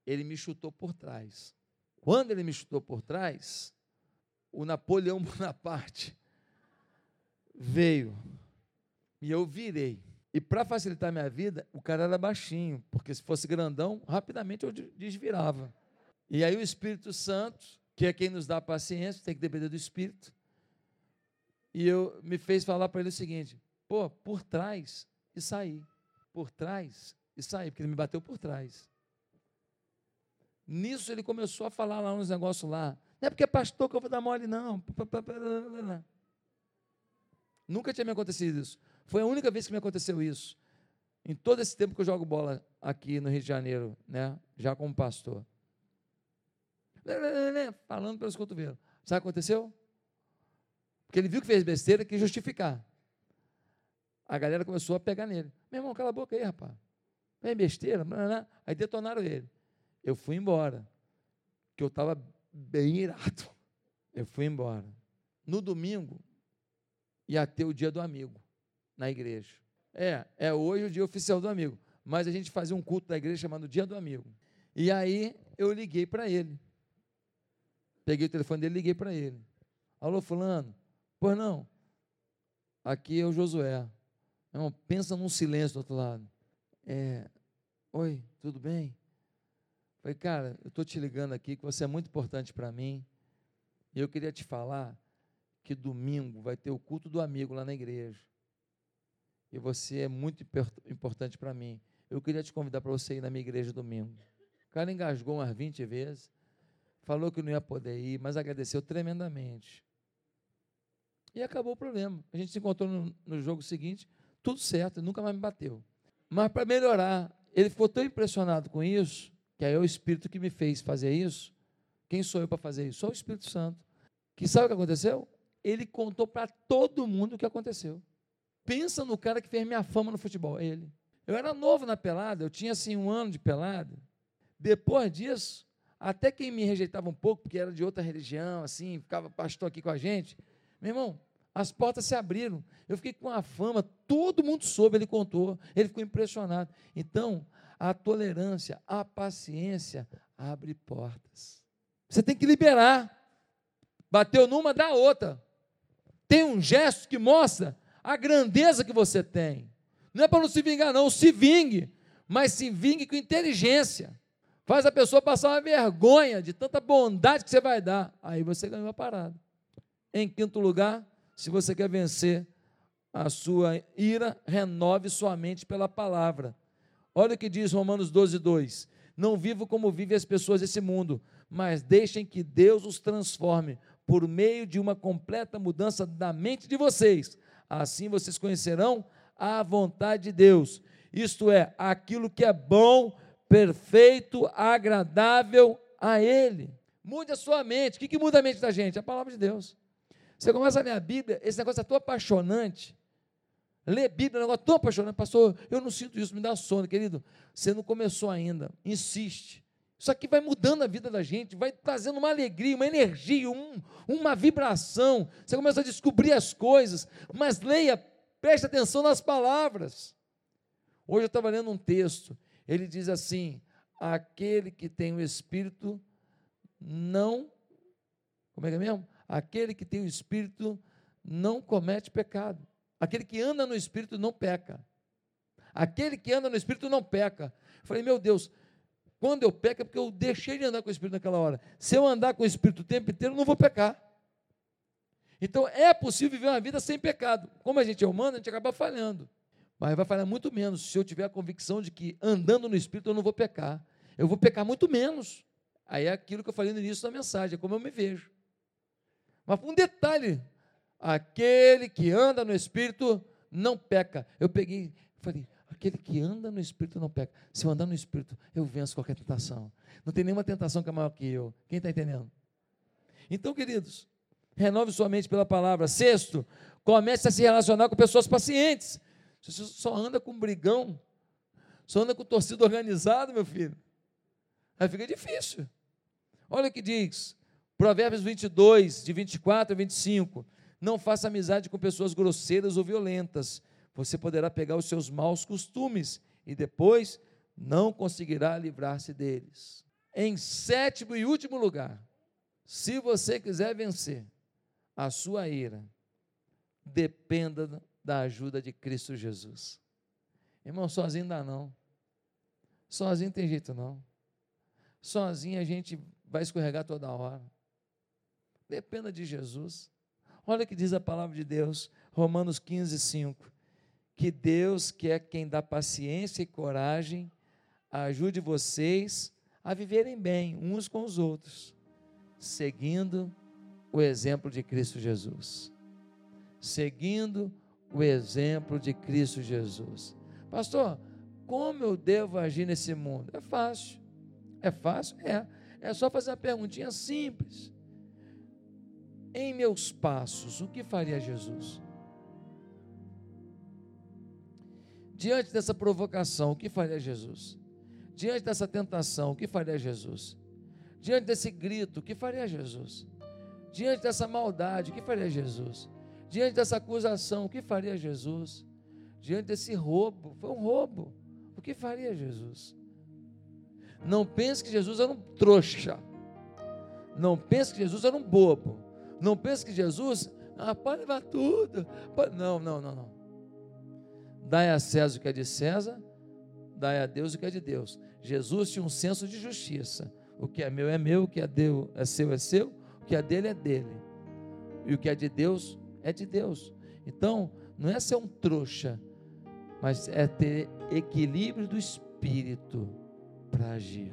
ele me chutou por trás. Quando ele me chutou por trás, o Napoleão Bonaparte veio. E eu virei. E para facilitar a minha vida, o cara era baixinho, porque se fosse grandão, rapidamente eu desvirava. E aí o Espírito Santo, que é quem nos dá paciência, tem que depender do Espírito, e eu me fez falar para ele o seguinte: pô, por trás e sair. Por trás e sair, porque ele me bateu por trás. Nisso ele começou a falar lá uns negócios lá. Não é porque é pastor que eu vou dar mole, não. Nunca tinha me acontecido isso. Foi a única vez que me aconteceu isso. Em todo esse tempo que eu jogo bola aqui no Rio de Janeiro, né? Já como pastor. Falando pelos cotovelos. Sabe o que aconteceu? Porque ele viu que fez besteira, quis justificar. A galera começou a pegar nele. Meu irmão, cala a boca aí, rapaz. Vem besteira. Aí detonaram ele. Eu fui embora. Que eu estava bem irado. Eu fui embora. No domingo, ia ter o dia do amigo na igreja. É, é hoje o dia oficial do amigo, mas a gente fazia um culto da igreja chamado Dia do Amigo. E aí eu liguei para ele. Peguei o telefone dele e liguei para ele. Alô, fulano? Pois não. Aqui é o Josué. Não, pensa num silêncio do outro lado. É, oi, tudo bem? Falei, cara, eu estou te ligando aqui que você é muito importante para mim. E eu queria te falar que domingo vai ter o culto do amigo lá na igreja. E você é muito importante para mim. Eu queria te convidar para você ir na minha igreja domingo. O cara engasgou umas 20 vezes, falou que não ia poder ir, mas agradeceu tremendamente. E acabou o problema. A gente se encontrou no, no jogo seguinte, tudo certo, nunca mais me bateu. Mas para melhorar, ele ficou tão impressionado com isso, que aí é o Espírito que me fez fazer isso. Quem sou eu para fazer isso? Só o Espírito Santo. Que sabe o que aconteceu? Ele contou para todo mundo o que aconteceu. Pensa no cara que fez minha fama no futebol, é ele. Eu era novo na pelada, eu tinha assim um ano de pelada. Depois disso, até quem me rejeitava um pouco, porque era de outra religião, assim, ficava pastor aqui com a gente, meu irmão, as portas se abriram. Eu fiquei com a fama, todo mundo soube, ele contou, ele ficou impressionado. Então, a tolerância, a paciência abre portas. Você tem que liberar. Bateu numa, dá outra. Tem um gesto que mostra a grandeza que você tem. Não é para não se vingar, não, se vingue, mas se vingue com inteligência. Faz a pessoa passar uma vergonha de tanta bondade que você vai dar. Aí você ganhou a parada. Em quinto lugar, se você quer vencer a sua ira, renove sua mente pela palavra. Olha o que diz Romanos 12, 2. Não vivo como vivem as pessoas desse mundo, mas deixem que Deus os transforme por meio de uma completa mudança da mente de vocês. Assim vocês conhecerão a vontade de Deus, isto é, aquilo que é bom, perfeito, agradável a Ele. Mude a sua mente. O que, que muda a mente da gente? A palavra de Deus. Você começa a ler a Bíblia, esse negócio é tão apaixonante. Ler Bíblia é um negócio tão apaixonante. Pastor, eu não sinto isso, me dá sono, querido. Você não começou ainda. Insiste. Isso aqui vai mudando a vida da gente, vai trazendo uma alegria, uma energia, um, uma vibração. Você começa a descobrir as coisas, mas leia, preste atenção nas palavras. Hoje eu estava lendo um texto, ele diz assim: aquele que tem o Espírito não. Como é que é mesmo? Aquele que tem o Espírito não comete pecado. Aquele que anda no Espírito não peca. Aquele que anda no Espírito não peca. Eu falei, meu Deus, quando eu peco é porque eu deixei de andar com o Espírito naquela hora. Se eu andar com o Espírito o tempo inteiro, eu não vou pecar. Então é possível viver uma vida sem pecado. Como a gente é humano, a gente acaba falhando. Mas vai falhar muito menos se eu tiver a convicção de que andando no Espírito eu não vou pecar. Eu vou pecar muito menos. Aí é aquilo que eu falei no início da mensagem, é como eu me vejo. Mas um detalhe: aquele que anda no Espírito não peca. Eu peguei, falei, aquele que anda no Espírito não peca. Se eu andar no Espírito, eu venço qualquer tentação. Não tem nenhuma tentação que é maior que eu. Quem está entendendo? Então, queridos, renove sua mente pela palavra. Sexto, comece a se relacionar com pessoas pacientes. Se você só anda com brigão, só anda com torcida organizada, meu filho, aí fica difícil. Olha o que diz: Provérbios 22, de 24 a 25. Não faça amizade com pessoas grosseiras ou violentas. Você poderá pegar os seus maus costumes e depois não conseguirá livrar-se deles. Em sétimo e último lugar, se você quiser vencer a sua ira, dependa da ajuda de Cristo Jesus. Irmão, sozinho dá não. Sozinho tem jeito não. Sozinho a gente vai escorregar toda hora. Dependa de Jesus. Olha o que diz a palavra de Deus, Romanos 15, 5. Que Deus, que é quem dá paciência e coragem, ajude vocês a viverem bem uns com os outros, seguindo o exemplo de Cristo Jesus. Seguindo o exemplo de Cristo Jesus. Pastor, como eu devo agir nesse mundo? É fácil. É fácil? É. É só fazer uma perguntinha simples em meus passos, o que faria Jesus? Diante dessa provocação, o que faria Jesus? Diante dessa tentação, o que faria Jesus? Diante desse grito, o que faria Jesus? Diante dessa maldade, o que faria Jesus? Diante dessa acusação, o que faria Jesus? Diante desse roubo, foi um roubo. O que faria Jesus? Não pense que Jesus era um trouxa. Não pense que Jesus era um bobo. Não pense que Jesus, ah, pode levar tudo. Pode... Não, não, não, não. Dai a César o que é de César, dai a Deus o que é de Deus. Jesus tinha um senso de justiça. O que é meu é meu, o que é, deu, é seu é seu, o que é dele é dele. E o que é de Deus é de Deus. Então, não é ser um trouxa, mas é ter equilíbrio do espírito para agir.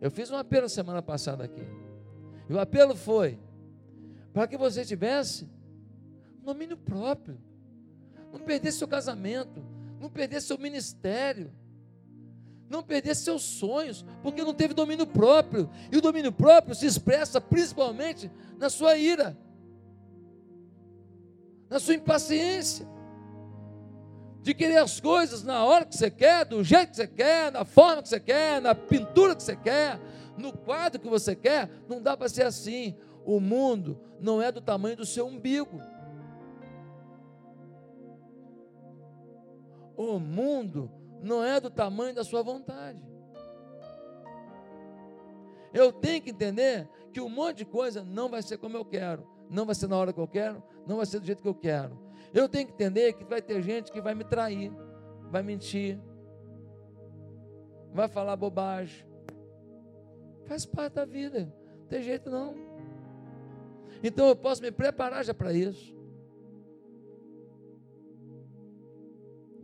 Eu fiz um apelo semana passada aqui. E o apelo foi para que você tivesse domínio próprio, não perdesse seu casamento, não perdesse seu ministério, não perdesse seus sonhos, porque não teve domínio próprio. E o domínio próprio se expressa principalmente na sua ira, na sua impaciência de querer as coisas na hora que você quer, do jeito que você quer, na forma que você quer, na pintura que você quer, no quadro que você quer, não dá para ser assim. O mundo não é do tamanho do seu umbigo. O mundo não é do tamanho da sua vontade. Eu tenho que entender que um monte de coisa não vai ser como eu quero, não vai ser na hora que eu quero, não vai ser do jeito que eu quero. Eu tenho que entender que vai ter gente que vai me trair, vai mentir, vai falar bobagem. Faz parte da vida, não tem jeito não. Então eu posso me preparar já para isso.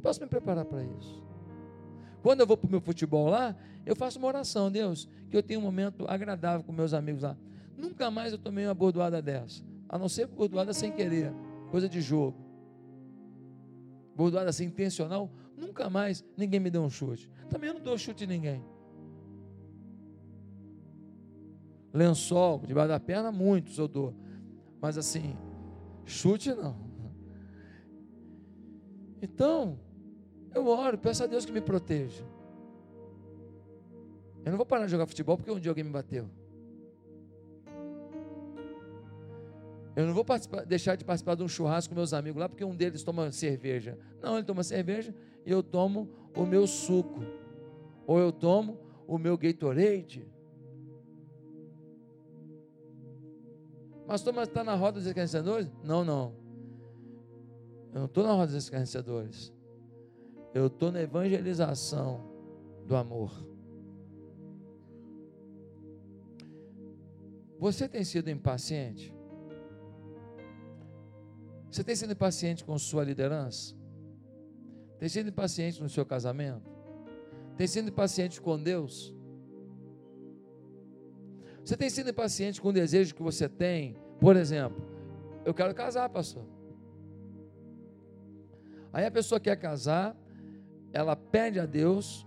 Posso me preparar para isso. Quando eu vou para o meu futebol lá, eu faço uma oração, Deus, que eu tenha um momento agradável com meus amigos lá. Nunca mais eu tomei uma bordoada dessa, a não ser bordoada sem querer, coisa de jogo bordoada assim intencional, nunca mais ninguém me deu um chute. Também eu não dou chute em ninguém. Lençol, debaixo da perna, muitos eu dou. Mas assim, chute não. Então, eu oro, peço a Deus que me proteja. Eu não vou parar de jogar futebol porque um dia alguém me bateu. Eu não vou deixar de participar de um churrasco com meus amigos lá porque um deles toma cerveja. Não, ele toma cerveja e eu tomo o meu suco. Ou eu tomo o meu Gatorade. Mas está na roda dos escarnecedores? Não, não. Eu não estou na roda dos escarnecedores. Eu estou na evangelização do amor. Você tem sido impaciente? Você tem sido paciente com sua liderança? Tem sido paciente no seu casamento? Tem sido paciente com Deus? Você tem sido paciente com o desejo que você tem? Por exemplo, eu quero casar, pastor. Aí a pessoa quer casar, ela pede a Deus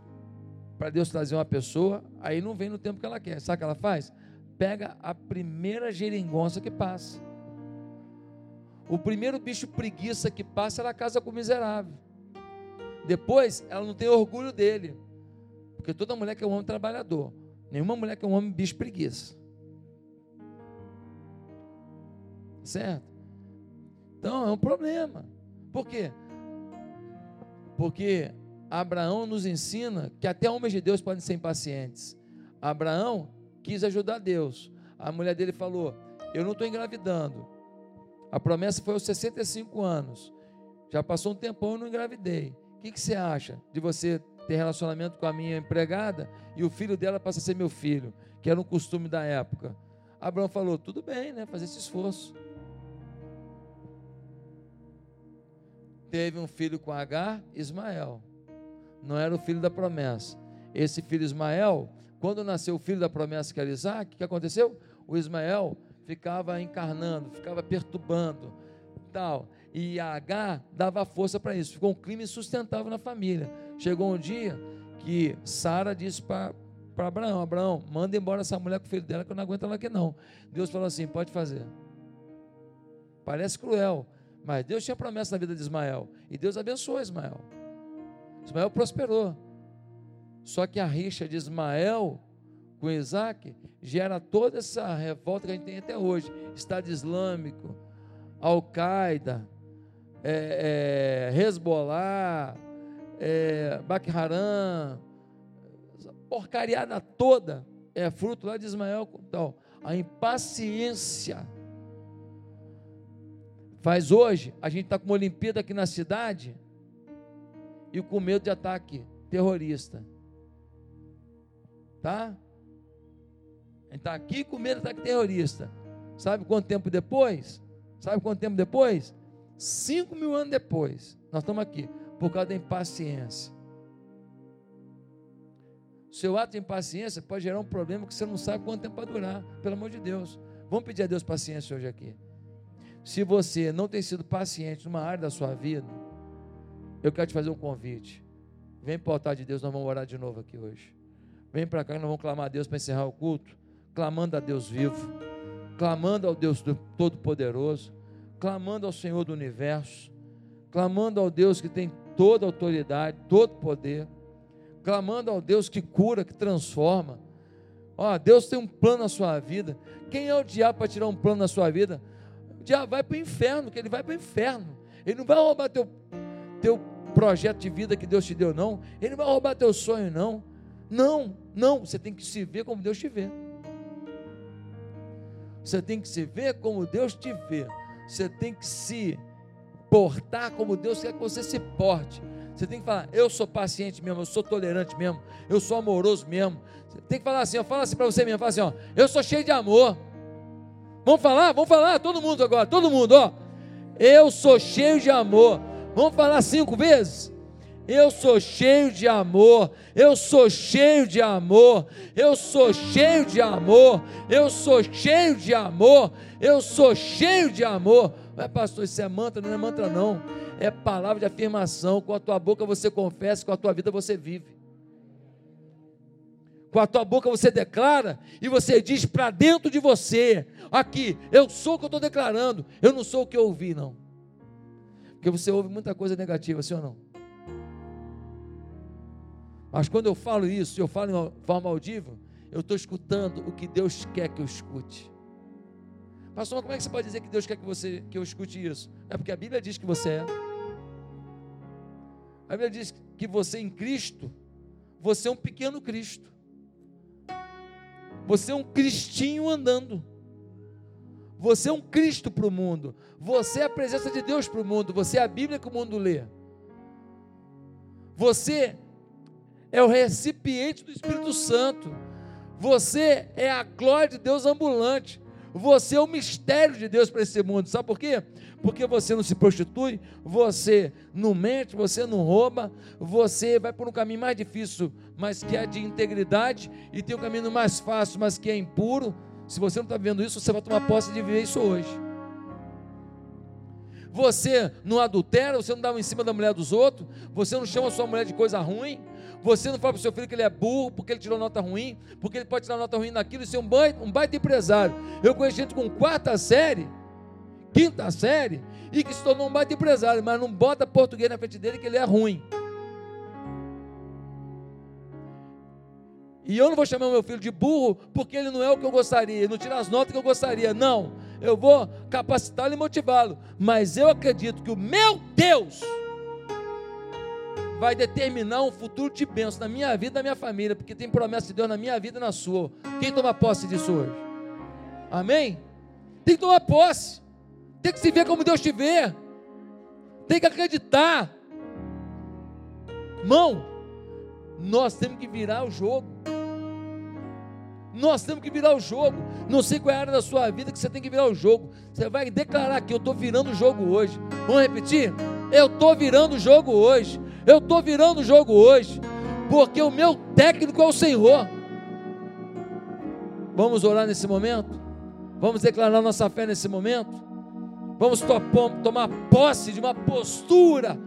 para Deus trazer uma pessoa, aí não vem no tempo que ela quer. Sabe o que ela faz? Pega a primeira geringonça que passa. O primeiro bicho preguiça que passa, ela casa com o miserável. Depois, ela não tem orgulho dele. Porque toda mulher que é um homem trabalhador. Nenhuma mulher que é um homem bicho preguiça. Certo? Então é um problema. Por quê? Porque Abraão nos ensina que até homens de Deus podem ser impacientes. Abraão quis ajudar Deus. A mulher dele falou: Eu não estou engravidando, a promessa foi aos 65 anos. Já passou um tempão e não engravidei. O que, que você acha de você ter relacionamento com a minha empregada e o filho dela passa a ser meu filho, que era um costume da época? Abraão falou: tudo bem, né? Fazer esse esforço. Teve um filho com Agar, Ismael. Não era o filho da promessa. Esse filho Ismael, quando nasceu o filho da promessa, que era Isaac, o que aconteceu? O Ismael ficava encarnando, ficava perturbando, tal. E a H dava força para isso. Ficou um clima insustentável na família. Chegou um dia que Sara disse para Abraão: Abraão, manda embora essa mulher com o filho dela, que eu não aguento ela aqui não. Deus falou assim: pode fazer. Parece cruel, mas Deus tinha promessa na vida de Ismael. E Deus abençoou Ismael. Ismael prosperou. Só que a rixa de Ismael com Isaac gera toda essa revolta que a gente tem até hoje. Estado Islâmico, Al-Qaeda, é, é, Hezbollah, é, Haram, porcariada toda é fruto lá de Ismael. Então, a impaciência faz hoje, a gente está com uma Olimpíada aqui na cidade e com medo de ataque terrorista. Tá? A gente está aqui com medo de ataque terrorista. Sabe quanto tempo depois? Sabe quanto tempo depois? Cinco mil anos depois, nós estamos aqui, por causa da impaciência. Seu ato de impaciência pode gerar um problema que você não sabe quanto tempo vai durar, pelo amor de Deus. Vamos pedir a Deus paciência hoje aqui. Se você não tem sido paciente numa área da sua vida, eu quero te fazer um convite. Vem para o altar de Deus, nós vamos orar de novo aqui hoje. Vem para cá nós vamos clamar a Deus para encerrar o culto, clamando a Deus vivo, clamando ao Deus Todo-Poderoso, clamando ao Senhor do universo, clamando ao Deus que tem toda autoridade, todo poder, clamando ao Deus que cura, que transforma. Ó, Deus tem um plano na sua vida. Quem é o diabo para tirar um plano na sua vida? O diabo vai para o inferno, que ele vai para o inferno. Ele não vai roubar teu, teu projeto de vida que Deus te deu, não. Ele não vai roubar teu sonho, não. Não, não. Você tem que se ver como Deus te vê. Você tem que se ver como Deus te vê. Você tem que se portar como Deus quer que você se porte. Você tem que falar, eu sou paciente mesmo, eu sou tolerante mesmo, eu sou amoroso mesmo. Você tem que falar assim, ó, fala assim para você mesmo, fala assim, ó, eu sou cheio de amor. Vamos falar? Vamos falar, todo mundo agora, todo mundo, ó. Eu sou cheio de amor. Vamos falar cinco vezes? Eu sou cheio de amor, eu sou cheio de amor, eu sou cheio de amor, eu sou cheio de amor, eu sou cheio de amor. Mas, pastor, isso é mantra? Não é mantra, não. É palavra de afirmação. Com a tua boca você confessa, com a tua vida você vive. Com a tua boca você declara e você diz para dentro de você: aqui, eu sou o que eu estou declarando, eu não sou o que eu ouvi, não. Porque você ouve muita coisa negativa, sim ou não? Mas quando eu falo isso, eu falo em forma audível, eu estou escutando o que Deus quer que eu escute. Pastor, como é que você pode dizer que Deus quer que, você, que eu escute isso? É porque a Bíblia diz que você é. A Bíblia diz que você em Cristo, você é um pequeno Cristo. Você é um cristinho andando. Você é um Cristo para o mundo. Você é a presença de Deus para o mundo. Você é a Bíblia que o mundo lê. Você é o recipiente do Espírito Santo. Você é a glória de Deus ambulante. Você é o mistério de Deus para esse mundo. Sabe por quê? Porque você não se prostitui, você não mente, você não rouba, você vai por um caminho mais difícil, mas que é de integridade, e tem um caminho mais fácil, mas que é impuro. Se você não está vendo isso, você vai tomar posse de viver isso hoje. Você não adultera, você não dá em cima da mulher dos outros, você não chama sua mulher de coisa ruim, você não fala para o seu filho que ele é burro porque ele tirou nota ruim, porque ele pode tirar nota ruim naquilo e ser um baita, um baita empresário. Eu conheço gente com quarta série, quinta série, e que se tornou um baita empresário, mas não bota português na frente dele que ele é ruim. E eu não vou chamar meu filho de burro porque ele não é o que eu gostaria, não tira as notas que eu gostaria. Não, eu vou capacitá-lo e motivá-lo. Mas eu acredito que o meu Deus vai determinar um futuro de bênção na minha vida e na minha família, porque tem promessa de Deus na minha vida e na sua. Quem toma posse disso hoje? Amém? Tem que tomar posse, tem que se ver como Deus te vê, tem que acreditar. Irmão, nós temos que virar o jogo. Nós temos que virar o jogo. Não sei qual é a área da sua vida que você tem que virar o jogo. Você vai declarar que eu estou virando o jogo hoje. Vamos repetir? Eu estou virando o jogo hoje. Eu estou virando o jogo hoje, porque o meu técnico é o Senhor. Vamos orar nesse momento? Vamos declarar nossa fé nesse momento? Vamos to tomar posse de uma postura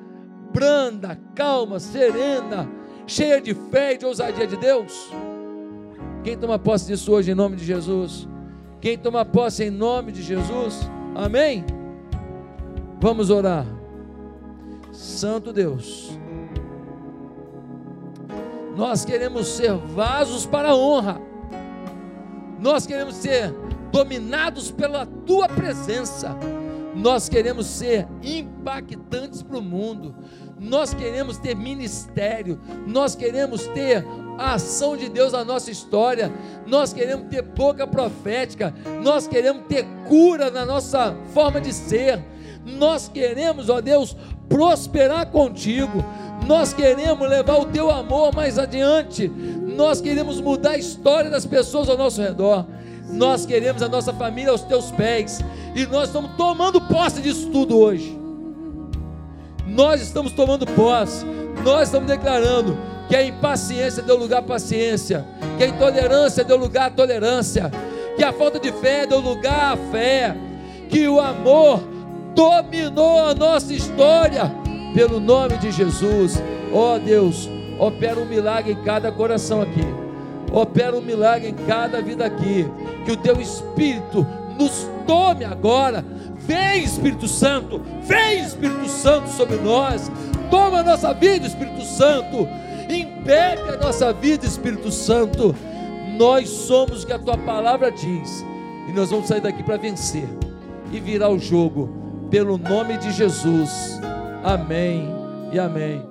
branda, calma, serena, cheia de fé e de ousadia de Deus? Quem toma posse disso hoje em nome de Jesus? Quem toma posse em nome de Jesus? Amém? Vamos orar. Santo Deus nós queremos ser vasos para a honra. Nós queremos ser dominados pela tua presença. Nós queremos ser impactantes para o mundo. Nós queremos ter ministério. Nós queremos ter a ação de Deus na nossa história. Nós queremos ter boca profética. Nós queremos ter cura na nossa forma de ser. Nós queremos, ó Deus, prosperar contigo. Nós queremos levar o teu amor mais adiante. Nós queremos mudar a história das pessoas ao nosso redor. Nós queremos a nossa família aos teus pés. E nós estamos tomando posse disso tudo hoje. Nós estamos tomando posse. Nós estamos declarando que a impaciência deu lugar à paciência, que a intolerância deu lugar à tolerância, que a falta de fé deu lugar à fé, que o amor dominou a nossa história pelo nome de Jesus. Ó oh, Deus, opera um milagre em cada coração aqui. Opera um milagre em cada vida aqui. Que o teu espírito nos tome agora. Vem, Espírito Santo. Vem, Espírito Santo, sobre nós. Toma a nossa vida, Espírito Santo. Impede a nossa vida, Espírito Santo. Nós somos o que a tua palavra diz. E nós vamos sair daqui para vencer e virar o jogo. Pelo nome de Jesus. Amém e amém.